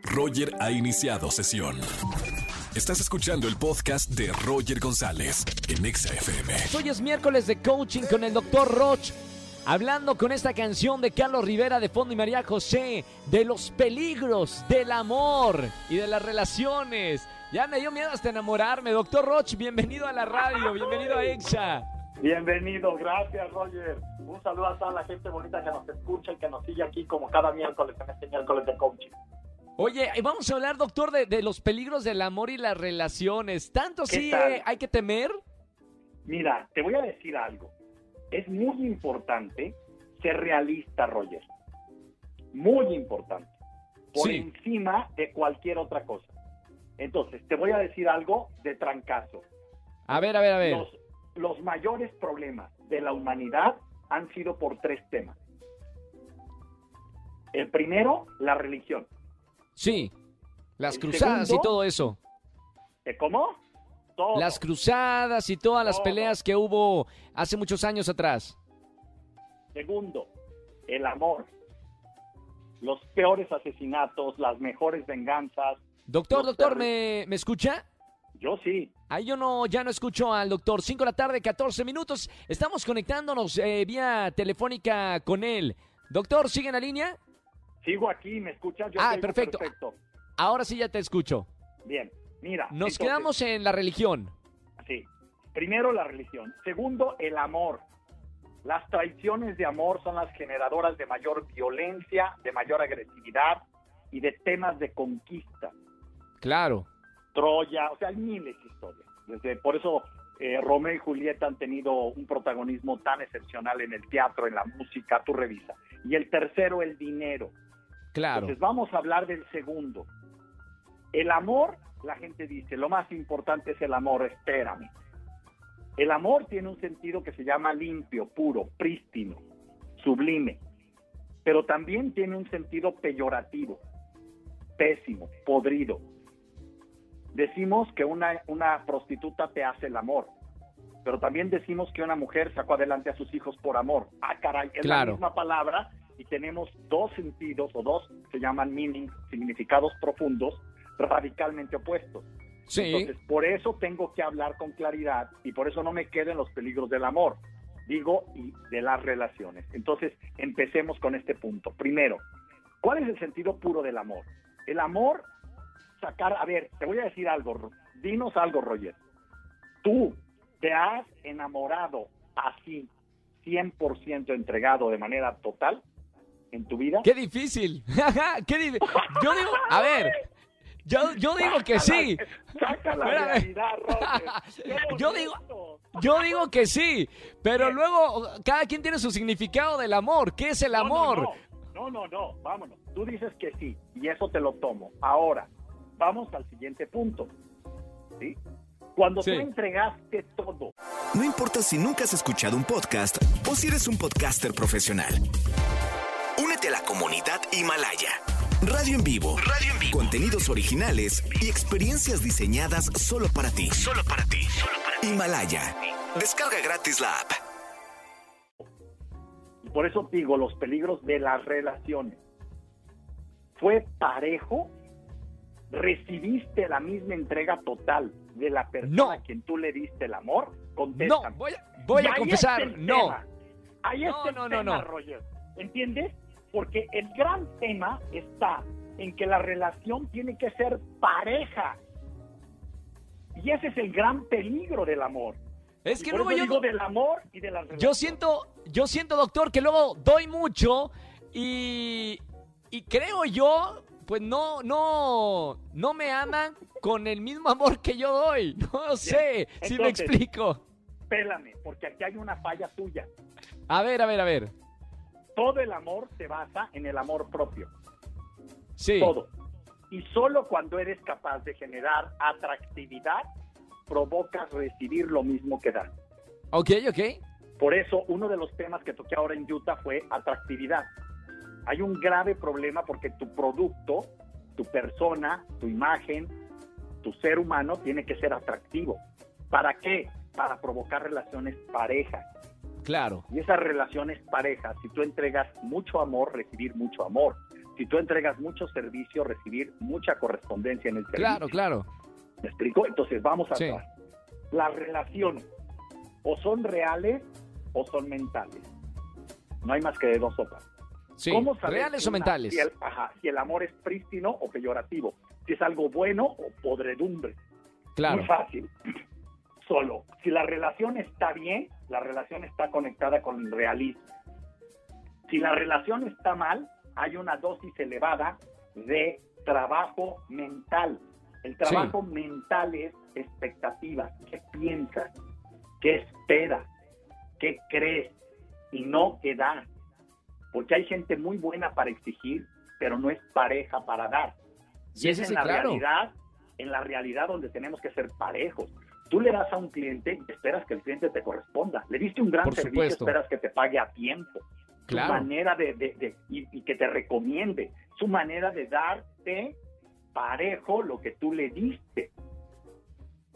Roger ha iniciado sesión. Estás escuchando el podcast de Roger González en Exa FM. Hoy es miércoles de coaching con el doctor Roch. Hablando con esta canción de Carlos Rivera de Fondo y María José, de los peligros del amor y de las relaciones. Ya me dio miedo hasta enamorarme. Doctor Roch, bienvenido a la radio, bienvenido a EXA. Bienvenido, gracias Roger. Un saludo a toda la gente bonita que nos escucha y que nos sigue aquí como cada miércoles en este miércoles de coaching. Oye, vamos a hablar, doctor, de, de los peligros del amor y las relaciones. ¿Tanto ¿Qué sí eh, hay que temer? Mira, te voy a decir algo. Es muy importante ser realista, Roger. Muy importante. Por Sí. encima de cualquier otra cosa. Entonces, te voy a decir algo de trancazo. A ver, a ver, a ver. Los, los mayores problemas de la humanidad han sido por tres temas. El primero, la religión. Sí, las cruzadas y todo eso. ¿Eh, ¿Cómo? Todo. Las cruzadas y todas las Todo. peleas que hubo hace muchos años atrás. Segundo, el amor. Los peores asesinatos, las mejores venganzas. Doctor, doctor, ¿me, ¿me escucha? Yo sí. Ahí yo no, ya no escucho al doctor. 5 de la tarde, 14 minutos. Estamos conectándonos eh, vía telefónica con él. Doctor, ¿sigue en la línea? Sigo aquí, ¿me escuchas? Yo Ah, perfecto. perfecto. Ahora sí ya te escucho. Bien, mira. Nos entonces, quedamos en la religión. Sí. Primero, la religión. Segundo, el amor. Las traiciones de amor son las generadoras de mayor violencia, de mayor agresividad y de temas de conquista. Claro. Troya, o sea, hay miles de historias. Desde, por eso eh, Romeo y Julieta han tenido un protagonismo tan excepcional en el teatro, en la música, tú revisa. Y el tercero, el dinero. Claro. Entonces vamos a hablar del segundo. El amor, la gente dice, lo más importante es el amor, espérame. El amor tiene un sentido que se llama limpio, puro, prístino, sublime, pero también tiene un sentido peyorativo, pésimo, podrido. Decimos que una, una prostituta te hace el amor, pero también decimos que una mujer sacó adelante a sus hijos por amor. Ah, caray, es Claro. la misma palabra y tenemos dos sentidos o dos se llaman meaning, significados profundos, radicalmente opuestos. Sí. Entonces, por eso tengo que hablar con claridad y por eso no me quedo en los peligros del amor, digo, y de las relaciones. Entonces, empecemos con este punto. Primero, ¿cuál es el sentido puro del amor? El amor, sacar, a ver, te voy a decir algo, dinos algo, Roger. Tú te has enamorado así, 100% entregado de manera total en tu vida. Qué difícil. Qué di- Yo digo, a ver, yo, yo digo que sí. Saca la realidad, Yo digo-. Yo digo que sí, pero luego cada quien tiene su significado del amor. ¿Qué es el No, amor? No, no, no, no, vámonos. Tú dices que sí, y eso te lo tomo. Ahora, vamos al siguiente punto. ¿Sí? Cuando Sí. tú entregaste todo, No importa si nunca has escuchado un podcast o si eres un podcaster profesional. Únete a la comunidad Himalaya. Radio en vivo. Radio en vivo. Contenidos originales y experiencias diseñadas solo para ti. Solo para ti. Himalaya. Descarga gratis la app. por eso digo los peligros de las relaciones. ¿Fue parejo? ¿Recibiste la misma entrega total de la persona No. a quien tú le diste el amor? No, Contéstame. voy a, voy a ahí confesar, no. tema. Ahí No, está el no, no, tema, no. Roger. ¿Entiendes? Porque el gran tema está en que la relación tiene que ser pareja. Y ese es el gran peligro del amor. Es que luego yo, digo del amor y de las relaciones. yo siento, yo siento, doctor, que luego doy mucho y, y creo yo, pues no, no, no me aman con el mismo amor que yo doy. No sé si me explico. Pélame, porque aquí hay una falla tuya. A ver, a ver, a ver. Todo el amor se basa en el amor propio. Sí. Todo. Y solo cuando eres capaz de generar atractividad, provocas recibir lo mismo que das. Ok, ok. Por eso, uno de los temas que toqué ahora en Utah fue atractividad. Hay un grave problema porque tu producto, tu persona, tu imagen, tu ser humano tiene que ser atractivo. ¿Para qué? Para provocar relaciones parejas. Claro. Y esas relaciones parejas, si tú entregas mucho amor, recibir mucho amor. si tú entregas mucho servicio, recibir mucha correspondencia en el servicio. Claro, claro. ¿Me explico? Entonces vamos a Sí. Las relaciones o son reales o son mentales. No hay más que de dos sopas. Sí. ¿Cómo ¿Reales o una- mentales? Si el, ajá, si el amor es prístino o peyorativo. Si es algo bueno o podredumbre. Claro. Muy fácil. Solo. Si la relación está bien, la relación está conectada con el realismo. Si la relación está mal, hay una dosis elevada de trabajo mental. El trabajo mental es expectativas. ¿Qué piensas? ¿Qué esperas? ¿Qué crees? Y no qué das. Porque hay gente muy buena para exigir, pero no es pareja para dar. Sí, y es sí, en la claro. realidad, en la realidad donde tenemos que ser parejos. Tú le das a un cliente y esperas que el cliente te corresponda. Le diste un gran Por servicio, supuesto. esperas que te pague a tiempo. Su Claro. manera de, de- de- y, y que te recomiende. Su manera de darte parejo lo que tú le diste.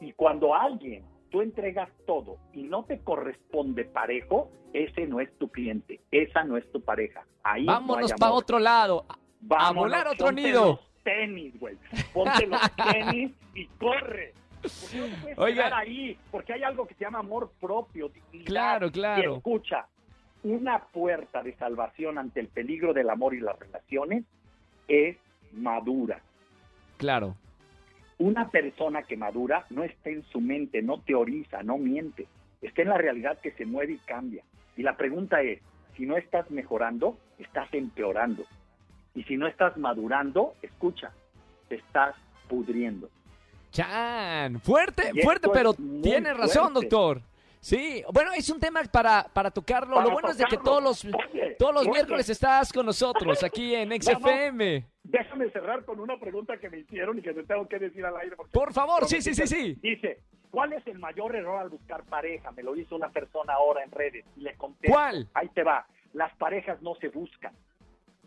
Y cuando alguien tú entregas todo y no te corresponde parejo, ese no es tu cliente, esa no es tu pareja. Ahí no Vámonos amor. para otro lado. Vámonos, volar a otro ponte nido. los tenis, güey. Ponte los tenis y corre. Porque no te puedes Oiga. quedar ahí, porque hay algo que se llama amor propio, dignidad. Claro, claro. Y escucha, una puerta de salvación ante el peligro del amor y las relaciones es madura. Claro. Una persona que madura no está en su mente, no teoriza, no miente. Está en la realidad que se mueve y cambia. Y la pregunta es, si no estás mejorando, estás empeorando. Y si no estás madurando, escucha, te estás pudriendo. Chan, fuerte, Y fuerte, esto pero tiene razón, fuerte. doctor. Sí, bueno, es un tema para, para tocarlo. Para Lo bueno es de que todos los, todos los oye, miércoles estás con nosotros aquí en XFM. Déjame cerrar con una pregunta que me hicieron y que te tengo que decir al aire. Por favor, sí, sí, sí, sí. Dice, ¿cuál es el mayor error al buscar pareja? Me lo hizo una persona ahora en redes y le conté. ¿Cuál? Ahí te va. Las parejas no se buscan,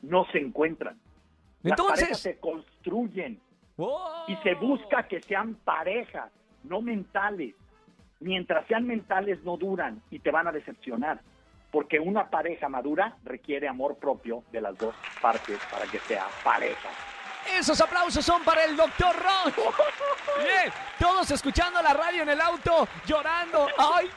no se encuentran. Las parejas Entonces, se construyen ¡Oh! y se busca que sean parejas, no mentales. Mientras sean mentales no duran y te van a decepcionar. Porque una pareja madura requiere amor propio de las dos partes para que sea pareja. Esos aplausos son para el doctor Ron. Bien, todos escuchando la radio en el auto, llorando. ¡Ay!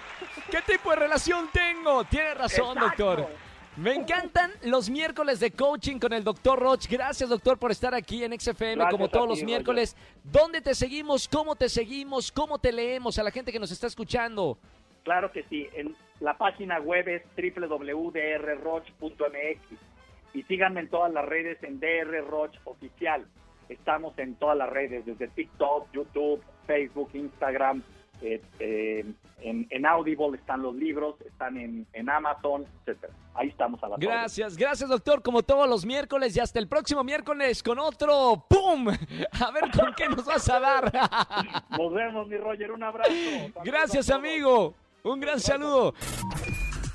¿Qué tipo de relación tengo? Tiene razón, Exacto. doctor. Me encantan los miércoles de coaching con el doctor Roch. Gracias, doctor, por estar aquí en XFM Gracias como todos ti, los Roger. miércoles. ¿Dónde te seguimos? ¿Cómo te seguimos? ¿Cómo te leemos a la gente que nos está escuchando? Claro que sí. En la página web es www.drroch.mx y síganme en todas las redes en DR Roch Oficial. Estamos en todas las redes, desde TikTok, YouTube, Facebook, Instagram. Eh, eh, en, en Audible están los libros, están en, en Amazon, etcétera. Ahí estamos a la Gracias, gracias, doctor, como todos los miércoles y hasta el próximo miércoles con otro ¡Pum! A ver con qué nos vas a dar. Nos vemos, mi Roger. Un abrazo. Saludos Gracias, amigo. Un gran saludo.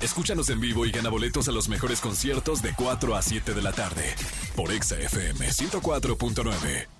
Escúchanos en vivo y gana boletos a los mejores conciertos de 4 a 7 de la tarde por Exa FM 104.9.